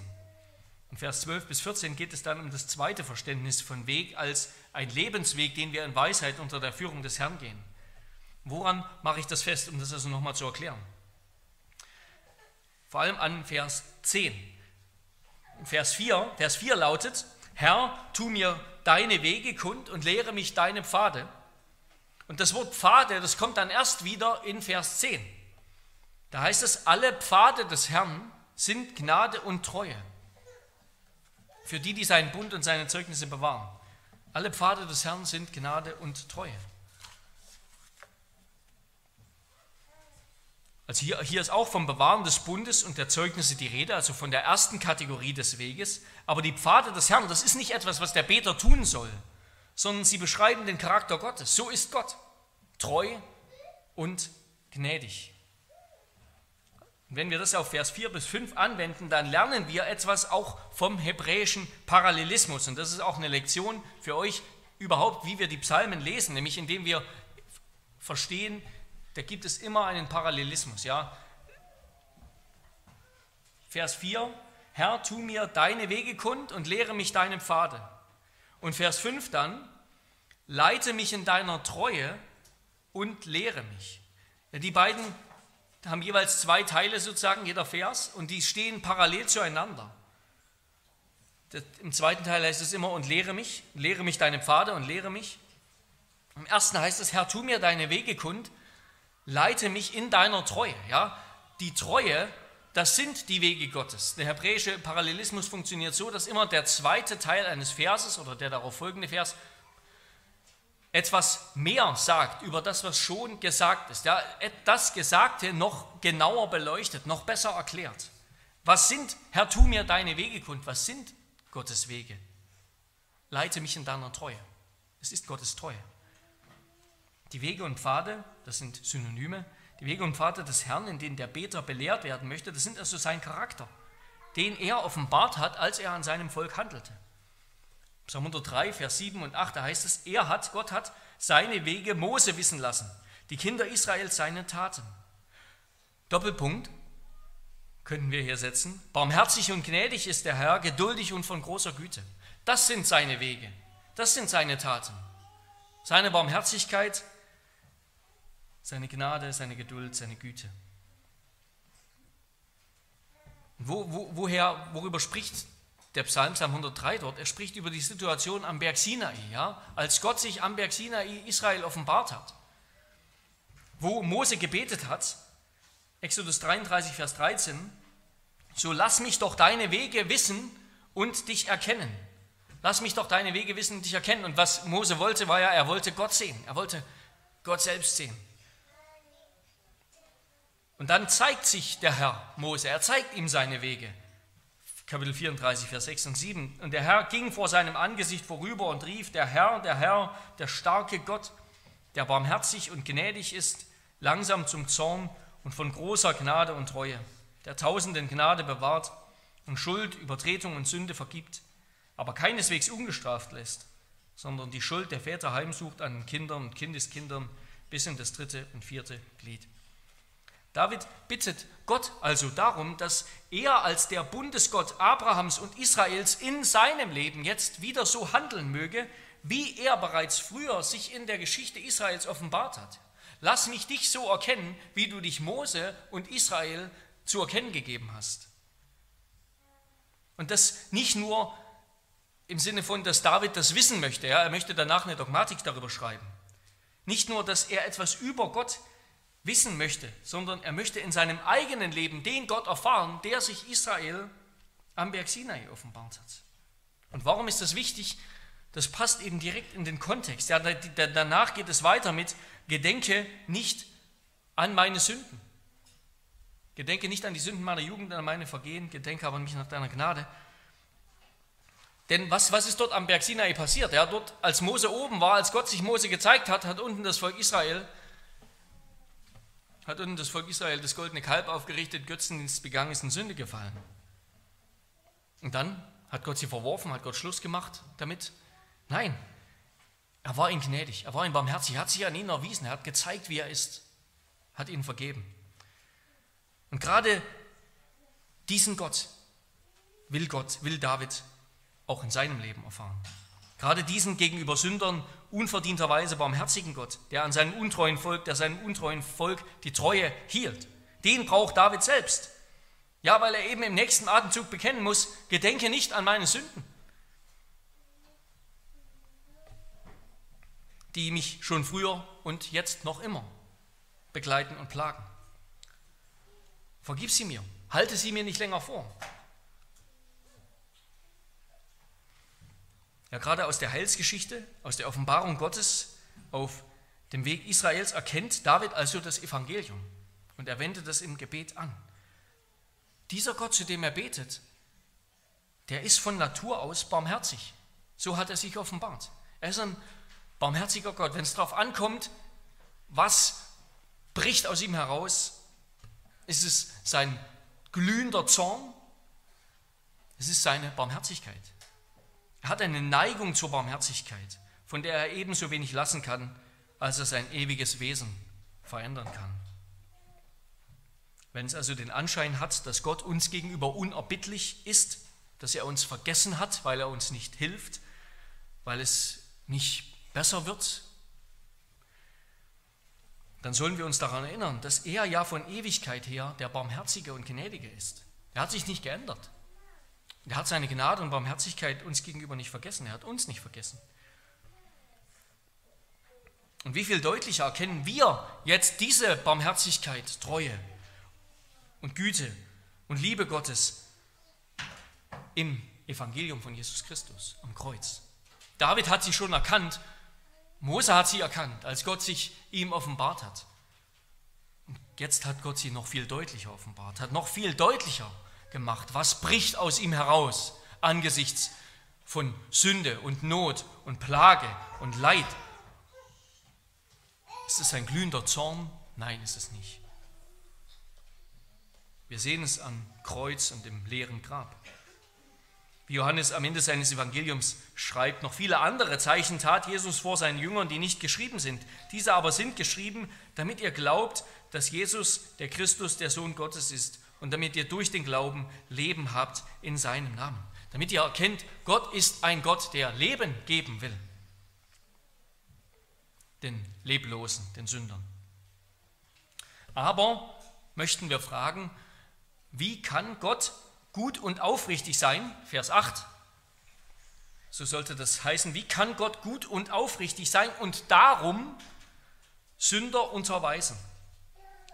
In Vers 12 bis 14 geht es dann um das zweite Verständnis von Weg als ein Lebensweg, den wir in Weisheit unter der Führung des Herrn gehen. Woran mache ich das fest, um das also nochmal zu erklären? Vor allem an Vers 10. Vers 4, Vers 4 lautet, Herr, tu mir deine Wege kund und lehre mich deine Pfade. Und das Wort Pfade, das kommt dann erst wieder in Vers 10. Da heißt es, alle Pfade des Herrn sind Gnade und Treue für die, die seinen Bund und seine Zeugnisse bewahren. Alle Pfade des Herrn sind Gnade und Treue. Also hier, hier ist auch vom Bewahren des Bundes und der Zeugnisse die Rede, also von der ersten Kategorie des Weges. Aber die Pfade des Herrn, das ist nicht etwas, was der Beter tun soll, sondern sie beschreiben den Charakter Gottes. So ist Gott, treu und gnädig. Wenn wir das auf Vers 4 bis 5 anwenden, dann lernen wir etwas auch vom hebräischen Parallelismus. Und das ist auch eine Lektion für euch überhaupt, wie wir die Psalmen lesen, nämlich indem wir verstehen, da gibt es immer einen Parallelismus. Ja? Vers 4, Herr, tu mir deine Wege kund und lehre mich deine Pfade. Und Vers 5 dann, leite mich in deiner Treue und lehre mich. Die beiden haben jeweils zwei Teile sozusagen, jeder Vers, und die stehen parallel zueinander. Im zweiten Teil heißt es immer, und lehre mich, lehre mich deine Pfade und lehre mich. Im ersten heißt es, Herr, tu mir deine Wege kund, leite mich in deiner Treue. Ja? Die Treue, das sind die Wege Gottes. Der hebräische Parallelismus funktioniert so, dass immer der zweite Teil eines Verses oder der darauf folgende Vers etwas mehr sagt über das, was schon gesagt ist. Ja, das Gesagte noch genauer beleuchtet, noch besser erklärt. Was sind, Herr, tu mir deine Wege kund, was sind Gottes Wege? Leite mich in deiner Treue. Es ist Gottes Treue. Die Wege und Pfade, das sind Synonyme, die Wege und Pfade des Herrn, in denen der Beter belehrt werden möchte, das sind also sein Charakter, den er offenbart hat, als er an seinem Volk handelte. Psalm 103, Vers 7 und 8, da heißt es, er hat, Gott hat seine Wege Mose wissen lassen, die Kinder Israels seine Taten. Doppelpunkt könnten wir hier setzen. Barmherzig und gnädig ist der Herr, geduldig und von großer Güte. Das sind seine Wege. Das sind seine Taten. Seine Barmherzigkeit, seine Gnade, seine Geduld, seine Güte. Wo, wo, woher, worüber spricht der Psalm, Psalm 103 dort? Er spricht über die Situation am Berg Sinai, ja? als Gott sich am Berg Sinai Israel offenbart hat. Wo Mose gebetet hat, Exodus 33, Vers 13, so lass mich doch deine Wege wissen und dich erkennen. Lass mich doch deine Wege wissen und dich erkennen. Und was Mose wollte, war ja, er wollte Gott sehen. Er wollte Gott selbst sehen. Und dann zeigt sich der Herr Mose, er zeigt ihm seine Wege. Kapitel 34, Vers 6 und 7. Und der Herr ging vor seinem Angesicht vorüber und rief, der Herr, der Herr, der starke Gott, der barmherzig und gnädig ist, langsam zum Zorn und von großer Gnade und Treue, der tausenden Gnade bewahrt und Schuld, Übertretung und Sünde vergibt, aber keineswegs ungestraft lässt, sondern die Schuld der Väter heimsucht an Kindern und Kindeskindern bis in das dritte und vierte Glied. David bittet Gott also darum, dass er als der Bundesgott Abrahams und Israels in seinem Leben jetzt wieder so handeln möge, wie er bereits früher sich in der Geschichte Israels offenbart hat. Lass mich dich so erkennen, wie du dich Mose und Israel zu erkennen gegeben hast. Und das nicht nur im Sinne von, dass David das wissen möchte, ja, er möchte danach eine Dogmatik darüber schreiben. Nicht nur, dass er etwas über Gott wissen möchte, sondern er möchte in seinem eigenen Leben den Gott erfahren, der sich Israel am Berg Sinai offenbart hat. Und warum ist das wichtig? Das passt eben direkt in den Kontext. Ja, danach geht es weiter mit, gedenke nicht an meine Sünden. Gedenke nicht an die Sünden meiner Jugend, an meine Vergehen, gedenke aber mich nach deiner Gnade. Denn was, was ist dort am Berg Sinai passiert? Ja, dort, als Mose oben war, als Gott sich Mose gezeigt hat, hat unten das Volk Israel, hat unten das Volk Israel das goldene Kalb aufgerichtet, Götzendienst begangen, ist in Sünde gefallen. Und dann hat Gott sie verworfen, hat Gott Schluss gemacht damit. Nein, er war ihnen gnädig, er war ihnen barmherzig, er hat sich an ihnen erwiesen, er hat gezeigt, wie er ist, hat ihnen vergeben. Und gerade diesen Gott will Gott, will David auch in seinem Leben erfahren. Gerade diesen gegenüber Sündern unverdienterweise barmherzigen Gott, der an seinem untreuen Volk, der seinem untreuen Volk die Treue hielt, den braucht David selbst. Ja, weil er eben im nächsten Atemzug bekennen muss, gedenke nicht an meine Sünden. die mich schon früher und jetzt noch immer begleiten und plagen. Vergib sie mir, halte sie mir nicht länger vor. Ja, gerade aus der Heilsgeschichte, aus der Offenbarung Gottes auf dem Weg Israels erkennt David also das Evangelium und er wendet das im Gebet an. Dieser Gott, zu dem er betet, der ist von Natur aus barmherzig. So hat er sich offenbart. Er ist ein barmherziger Gott. Wenn es darauf ankommt, was bricht aus ihm heraus, ist es sein glühender Zorn, es ist seine Barmherzigkeit. Er hat eine Neigung zur Barmherzigkeit, von der er ebenso wenig lassen kann, als er sein ewiges Wesen verändern kann. Wenn es also den Anschein hat, dass Gott uns gegenüber unerbittlich ist, dass er uns vergessen hat, weil er uns nicht hilft, weil es nicht besser wird, dann sollen wir uns daran erinnern, dass er ja von Ewigkeit her der Barmherzige und Gnädige ist. Er hat sich nicht geändert. Er hat seine Gnade und Barmherzigkeit uns gegenüber nicht vergessen. Er hat uns nicht vergessen. Und wie viel deutlicher erkennen wir jetzt diese Barmherzigkeit, Treue und Güte und Liebe Gottes im Evangelium von Jesus Christus am Kreuz. David hat sie schon erkannt Mose hat sie erkannt, als Gott sich ihm offenbart hat. Und jetzt hat Gott sie noch viel deutlicher offenbart, hat noch viel deutlicher gemacht, was bricht aus ihm heraus angesichts von Sünde und Not und Plage und Leid. Ist es ein glühender Zorn? Nein, ist es nicht. Wir sehen es am Kreuz und im leeren Grab wie Johannes am Ende seines Evangeliums schreibt, noch viele andere Zeichen tat Jesus vor seinen Jüngern, die nicht geschrieben sind. Diese aber sind geschrieben, damit ihr glaubt, dass Jesus der Christus, der Sohn Gottes ist und damit ihr durch den Glauben Leben habt in seinem Namen. Damit ihr erkennt, Gott ist ein Gott, der Leben geben will. den Leblosen, den Sündern. Aber möchten wir fragen, wie kann Gott gut und aufrichtig sein? Vers 8. So sollte das heißen, wie kann Gott gut und aufrichtig sein und darum Sünder unterweisen?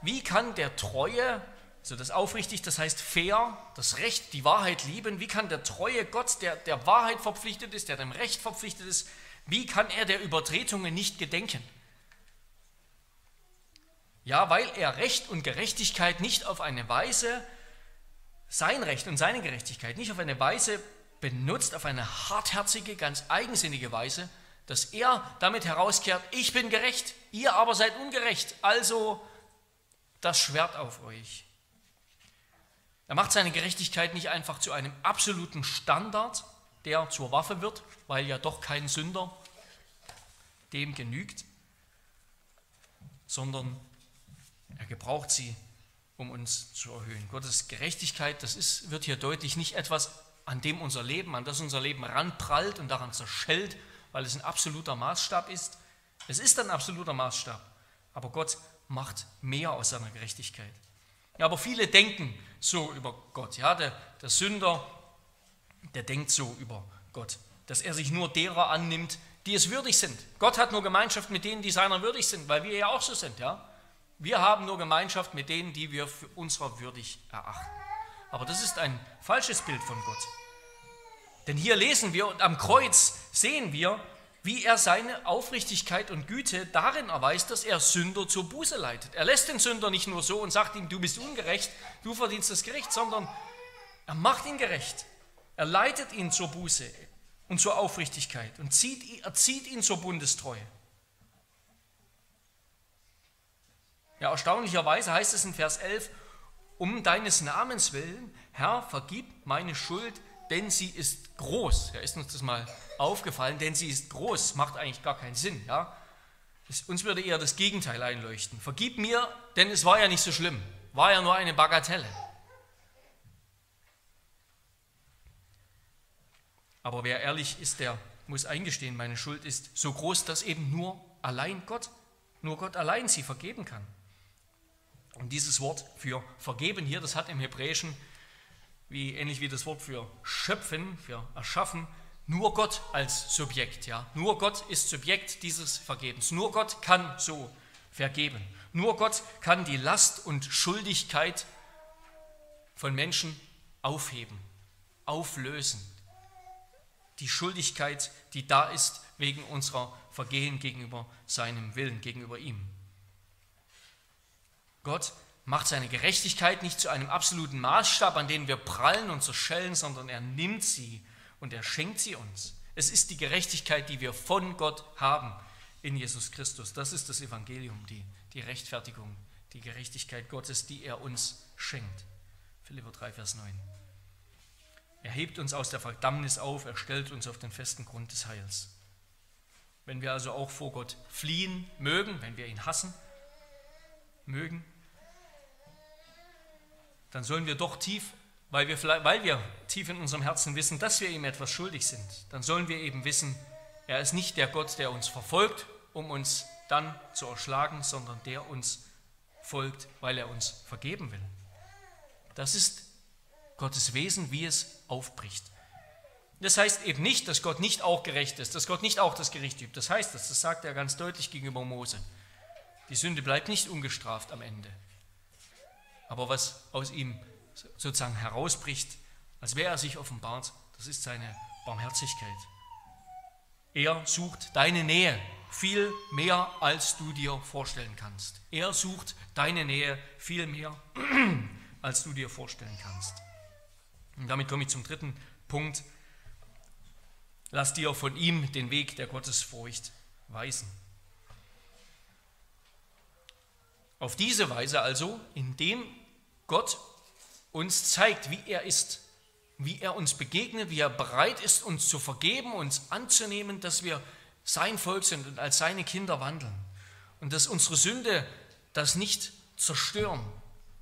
Wie kann der Treue, also das aufrichtig, das heißt fair, das Recht, die Wahrheit lieben, wie kann der treue Gott, der der Wahrheit verpflichtet ist, der dem Recht verpflichtet ist, wie kann er der Übertretungen nicht gedenken? Ja, weil er Recht und Gerechtigkeit nicht auf eine Weise, sein Recht und seine Gerechtigkeit nicht auf eine Weise benutzt, auf eine hartherzige, ganz eigensinnige Weise, dass er damit herauskehrt, ich bin gerecht, ihr aber seid ungerecht, also das Schwert auf euch. Er macht seine Gerechtigkeit nicht einfach zu einem absoluten Standard, der zur Waffe wird, weil ja doch kein Sünder dem genügt, sondern er gebraucht sie, um uns zu erhöhen. Gottes Gerechtigkeit, das ist, wird hier deutlich nicht etwas, an dem unser Leben, an das unser Leben ranprallt und daran zerschellt, weil es ein absoluter Maßstab ist. Es ist ein absoluter Maßstab, aber Gott macht mehr aus seiner Gerechtigkeit. Ja, aber viele denken so über Gott. Ja, der, der Sünder, der denkt so über Gott, dass er sich nur derer annimmt, die es würdig sind. Gott hat nur Gemeinschaft mit denen, die seiner würdig sind, weil wir ja auch so sind. Ja? Wir haben nur Gemeinschaft mit denen, die wir für unserer würdig erachten. Aber das ist ein falsches Bild von Gott. Denn hier lesen wir und am Kreuz sehen wir, wie er seine Aufrichtigkeit und Güte darin erweist, dass er Sünder zur Buße leitet. Er lässt den Sünder nicht nur so und sagt ihm, du bist ungerecht, du verdienst das Gericht, sondern er macht ihn gerecht. Er leitet ihn zur Buße und zur Aufrichtigkeit und zieht, er zieht ihn zur Bundestreue. Ja, erstaunlicherweise heißt es in Vers 11, um deines Namens willen, Herr, vergib meine Schuld, denn sie ist groß. Ja, ist uns das mal aufgefallen, denn sie ist groß, macht eigentlich gar keinen Sinn. Ja? uns würde eher das Gegenteil einleuchten. Vergib mir, denn es war ja nicht so schlimm, war ja nur eine Bagatelle. Aber wer ehrlich ist, der muss eingestehen, meine Schuld ist so groß, dass eben nur allein Gott, nur Gott allein sie vergeben kann. Und dieses Wort für vergeben hier, das hat im Hebräischen, wie, ähnlich wie das Wort für schöpfen, für erschaffen, nur Gott als Subjekt. Ja? Nur Gott ist Subjekt dieses Vergebens. Nur Gott kann so vergeben. Nur Gott kann die Last und Schuldigkeit von Menschen aufheben, auflösen. Die Schuldigkeit, die da ist wegen unserer Vergehen gegenüber seinem Willen, gegenüber ihm. Gott macht seine Gerechtigkeit nicht zu einem absoluten Maßstab, an den wir prallen und zerschellen, sondern er nimmt sie und er schenkt sie uns. Es ist die Gerechtigkeit, die wir von Gott haben in Jesus Christus. Das ist das Evangelium, die, die Rechtfertigung, die Gerechtigkeit Gottes, die er uns schenkt. Philipper 3, Vers 9. Er hebt uns aus der Verdammnis auf, er stellt uns auf den festen Grund des Heils. Wenn wir also auch vor Gott fliehen mögen, wenn wir ihn hassen mögen, dann sollen wir doch tief, weil wir, weil wir tief in unserem Herzen wissen, dass wir ihm etwas schuldig sind, dann sollen wir eben wissen, er ist nicht der Gott, der uns verfolgt, um uns dann zu erschlagen, sondern der uns folgt, weil er uns vergeben will. Das ist Gottes Wesen, wie es aufbricht. Das heißt eben nicht, dass Gott nicht auch gerecht ist, dass Gott nicht auch das Gericht übt. Das heißt das, das sagt er ganz deutlich gegenüber Mose. Die Sünde bleibt nicht ungestraft am Ende. Aber was aus ihm sozusagen herausbricht, als wäre er sich offenbart, das ist seine Barmherzigkeit. Er sucht deine Nähe viel mehr, als du dir vorstellen kannst. Er sucht deine Nähe viel mehr, als du dir vorstellen kannst. Und damit komme ich zum dritten Punkt. Lass dir von ihm den Weg der Gottesfurcht weisen. Auf diese Weise also, indem Gott uns zeigt, wie er ist, wie er uns begegnet, wie er bereit ist, uns zu vergeben, uns anzunehmen, dass wir sein Volk sind und als seine Kinder wandeln. Und dass unsere Sünde das nicht zerstören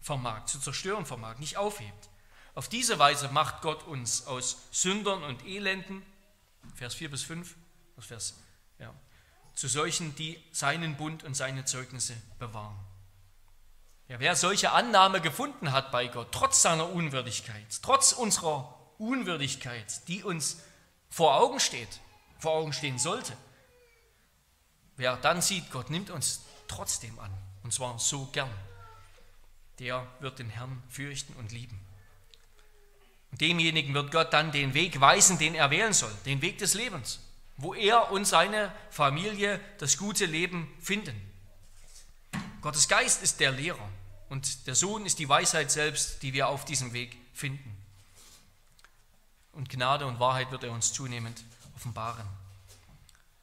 vermag, zu zerstören vermag, nicht aufhebt. Auf diese Weise macht Gott uns aus Sündern und Elenden, Vers 4 bis 5, Vers, ja, zu solchen, die seinen Bund und seine Zeugnisse bewahren. Ja, wer solche Annahme gefunden hat bei Gott, trotz seiner Unwürdigkeit, trotz unserer Unwürdigkeit, die uns vor Augen steht, vor Augen stehen sollte, wer dann sieht, Gott nimmt uns trotzdem an, und zwar so gern, der wird den Herrn fürchten und lieben. Und demjenigen wird Gott dann den Weg weisen, den er wählen soll, den Weg des Lebens, wo er und seine Familie das gute Leben finden. Gottes Geist ist der Lehrer und der Sohn ist die Weisheit selbst, die wir auf diesem Weg finden. Und Gnade und Wahrheit wird er uns zunehmend offenbaren.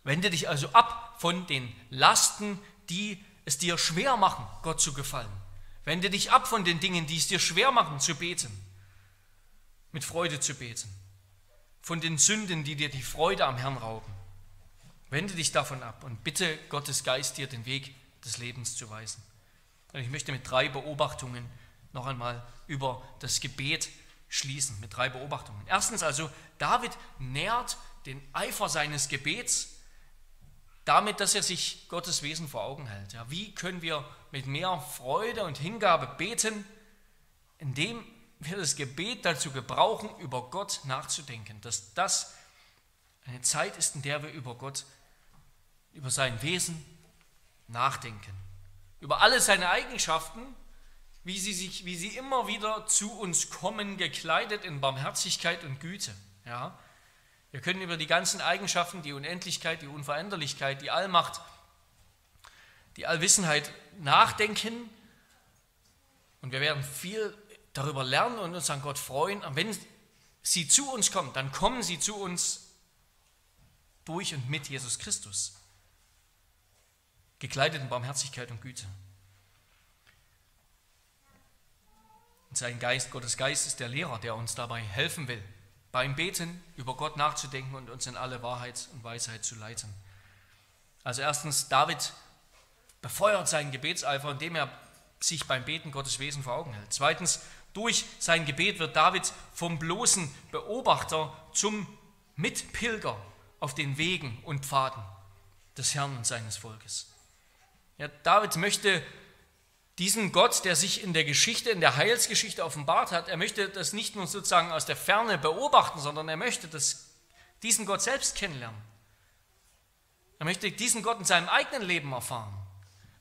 Wende dich also ab von den Lasten, die es dir schwer machen, Gott zu gefallen. Wende dich ab von den Dingen, die es dir schwer machen, zu beten mit Freude zu beten, von den Sünden, die dir die Freude am Herrn rauben. Wende dich davon ab und bitte Gottes Geist dir den Weg des Lebens zu weisen. Und ich möchte mit drei Beobachtungen noch einmal über das Gebet schließen, mit drei Beobachtungen. Erstens also, David nährt den Eifer seines Gebets damit, dass er sich Gottes Wesen vor Augen hält. Ja, wie können wir mit mehr Freude und Hingabe beten, indem wir das Gebet dazu gebrauchen, über Gott nachzudenken, dass das eine Zeit ist, in der wir über Gott, über sein Wesen nachdenken, über alle seine Eigenschaften, wie sie, sich, wie sie immer wieder zu uns kommen, gekleidet in Barmherzigkeit und Güte. Ja? Wir können über die ganzen Eigenschaften, die Unendlichkeit, die Unveränderlichkeit, die Allmacht, die Allwissenheit nachdenken und wir werden viel darüber lernen und uns an Gott freuen. Und wenn sie zu uns kommen, dann kommen sie zu uns durch und mit Jesus Christus, gekleidet in Barmherzigkeit und Güte. Und sein Geist, Gottes Geist ist der Lehrer, der uns dabei helfen will, beim Beten über Gott nachzudenken und uns in alle Wahrheit und Weisheit zu leiten. Also erstens, David befeuert seinen Gebetseifer, indem er sich beim Beten Gottes Wesen vor Augen hält. Zweitens, durch sein Gebet wird David vom bloßen Beobachter zum Mitpilger auf den Wegen und Pfaden des Herrn und seines Volkes. Ja, David möchte diesen Gott, der sich in der Geschichte, in der Heilsgeschichte offenbart hat, er möchte das nicht nur sozusagen aus der Ferne beobachten, sondern er möchte das, diesen Gott selbst kennenlernen. Er möchte diesen Gott in seinem eigenen Leben erfahren.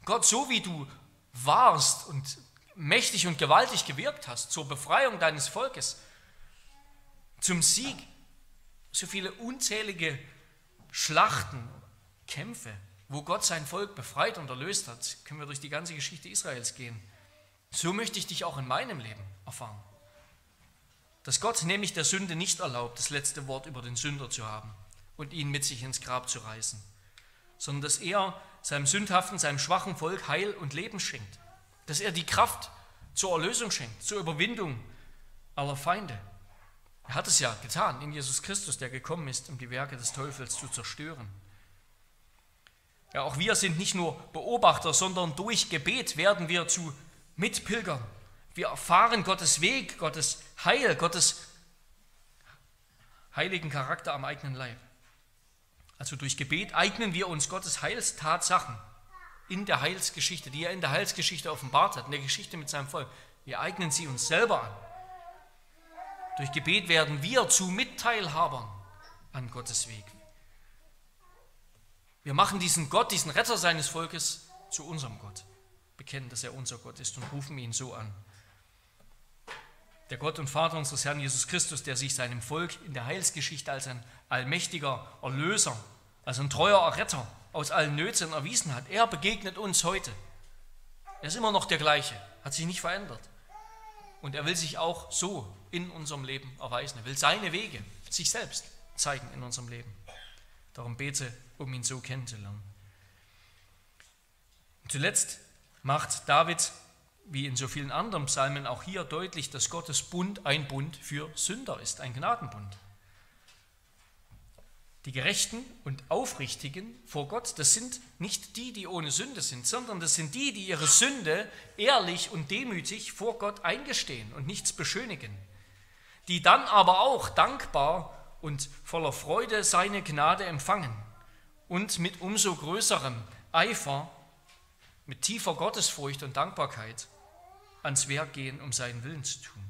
Gott, so wie du warst und mächtig und gewaltig gewirkt hast zur Befreiung deines Volkes, zum Sieg. So viele unzählige Schlachten, Kämpfe, wo Gott sein Volk befreit und erlöst hat, können wir durch die ganze Geschichte Israels gehen. So möchte ich dich auch in meinem Leben erfahren. Dass Gott nämlich der Sünde nicht erlaubt, das letzte Wort über den Sünder zu haben und ihn mit sich ins Grab zu reißen, sondern dass er seinem sündhaften, seinem schwachen Volk Heil und Leben schenkt dass er die Kraft zur Erlösung schenkt, zur Überwindung aller Feinde. Er hat es ja getan in Jesus Christus, der gekommen ist, um die Werke des Teufels zu zerstören. Ja, auch wir sind nicht nur Beobachter, sondern durch Gebet werden wir zu Mitpilgern. Wir erfahren Gottes Weg, Gottes Heil, Gottes heiligen Charakter am eigenen Leib. Also durch Gebet eignen wir uns Gottes Heilstatsachen in der Heilsgeschichte, die er in der Heilsgeschichte offenbart hat, in der Geschichte mit seinem Volk. Wir eignen sie uns selber an. Durch Gebet werden wir zu Mitteilhabern an Gottes Weg. Wir machen diesen Gott, diesen Retter seines Volkes zu unserem Gott, bekennen, dass er unser Gott ist und rufen ihn so an. Der Gott und Vater unseres Herrn Jesus Christus, der sich seinem Volk in der Heilsgeschichte als ein allmächtiger Erlöser, als ein treuer Retter aus allen Nöten erwiesen hat, er begegnet uns heute. Er ist immer noch der gleiche, hat sich nicht verändert. Und er will sich auch so in unserem Leben erweisen. Er will seine Wege, sich selbst zeigen in unserem Leben. Darum bete, um ihn so kennenzulernen. Und zuletzt macht David, wie in so vielen anderen Psalmen, auch hier deutlich, dass Gottes Bund ein Bund für Sünder ist, ein Gnadenbund. Die Gerechten und Aufrichtigen vor Gott, das sind nicht die, die ohne Sünde sind, sondern das sind die, die ihre Sünde ehrlich und demütig vor Gott eingestehen und nichts beschönigen, die dann aber auch dankbar und voller Freude seine Gnade empfangen und mit umso größerem Eifer, mit tiefer Gottesfurcht und Dankbarkeit ans Werk gehen, um seinen Willen zu tun.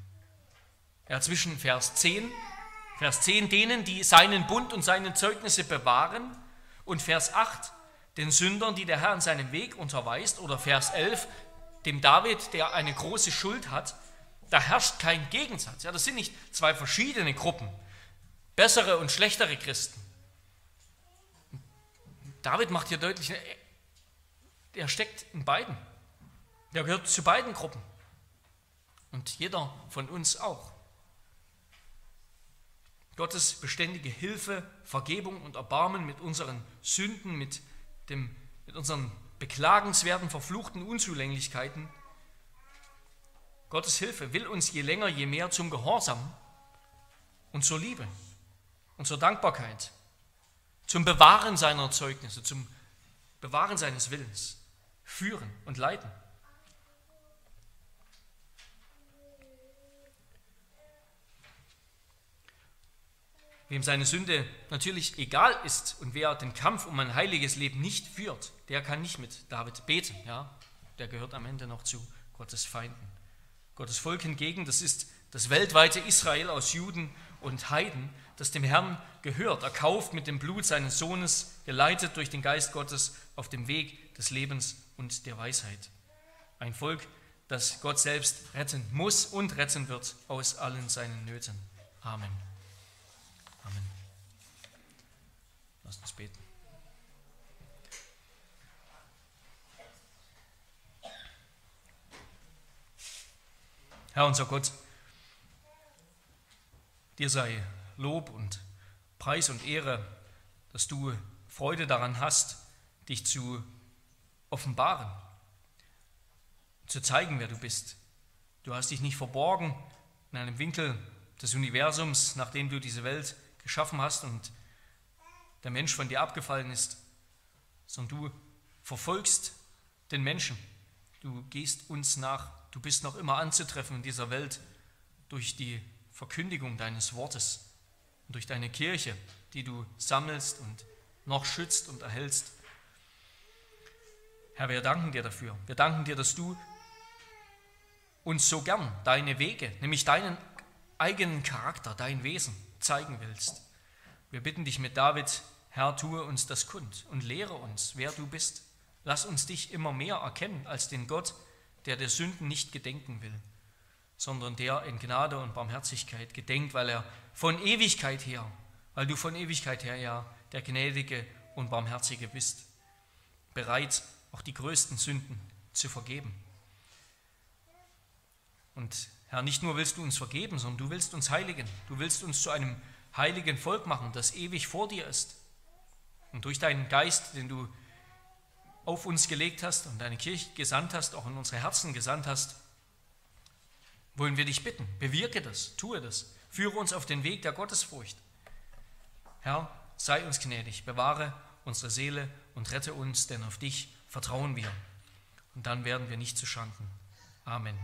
Ja, zwischen Vers 10, Vers 10 denen, die seinen Bund und seine Zeugnisse bewahren und Vers 8 den Sündern, die der Herr in seinem Weg unterweist oder Vers 11 dem David, der eine große Schuld hat, da herrscht kein Gegensatz. Ja, das sind nicht zwei verschiedene Gruppen, bessere und schlechtere Christen. David macht hier deutlich, er steckt in beiden. Er gehört zu beiden Gruppen. Und jeder von uns auch. Gottes beständige Hilfe, Vergebung und Erbarmen mit unseren Sünden, mit, dem, mit unseren beklagenswerten, verfluchten Unzulänglichkeiten. Gottes Hilfe will uns je länger, je mehr zum Gehorsam und zur Liebe und zur Dankbarkeit, zum Bewahren seiner Zeugnisse, zum Bewahren seines Willens führen und leiten. Wem seine Sünde natürlich egal ist und wer den Kampf um ein heiliges Leben nicht führt, der kann nicht mit David beten. Ja? Der gehört am Ende noch zu Gottes Feinden. Gottes Volk hingegen, das ist das weltweite Israel aus Juden und Heiden, das dem Herrn gehört, erkauft mit dem Blut seines Sohnes, geleitet durch den Geist Gottes auf dem Weg des Lebens und der Weisheit. Ein Volk, das Gott selbst retten muss und retten wird aus allen seinen Nöten. Amen. Amen. Lass uns beten. Herr unser Gott, dir sei Lob und Preis und Ehre, dass du Freude daran hast, dich zu offenbaren, zu zeigen, wer du bist. Du hast dich nicht verborgen in einem Winkel des Universums, nachdem du diese Welt geschaffen hast und der Mensch von dir abgefallen ist, sondern du verfolgst den Menschen. Du gehst uns nach. Du bist noch immer anzutreffen in dieser Welt durch die Verkündigung deines Wortes und durch deine Kirche, die du sammelst und noch schützt und erhältst. Herr, wir danken dir dafür. Wir danken dir, dass du uns so gern deine Wege, nämlich deinen eigenen Charakter, dein Wesen zeigen willst. Wir bitten dich mit David, Herr, tue uns das kund und lehre uns, wer du bist. Lass uns dich immer mehr erkennen als den Gott, der der Sünden nicht gedenken will, sondern der in Gnade und Barmherzigkeit gedenkt, weil er von Ewigkeit her, weil du von Ewigkeit her ja der Gnädige und Barmherzige bist, bereit, auch die größten Sünden zu vergeben. Und Herr, nicht nur willst du uns vergeben, sondern du willst uns heiligen. Du willst uns zu einem heiligen Volk machen, das ewig vor dir ist. Und durch deinen Geist, den du auf uns gelegt hast und deine Kirche gesandt hast, auch in unsere Herzen gesandt hast, wollen wir dich bitten, bewirke das, tue das, führe uns auf den Weg der Gottesfurcht. Herr, sei uns gnädig, bewahre unsere Seele und rette uns, denn auf dich vertrauen wir. Und dann werden wir nicht zu Schanden. Amen.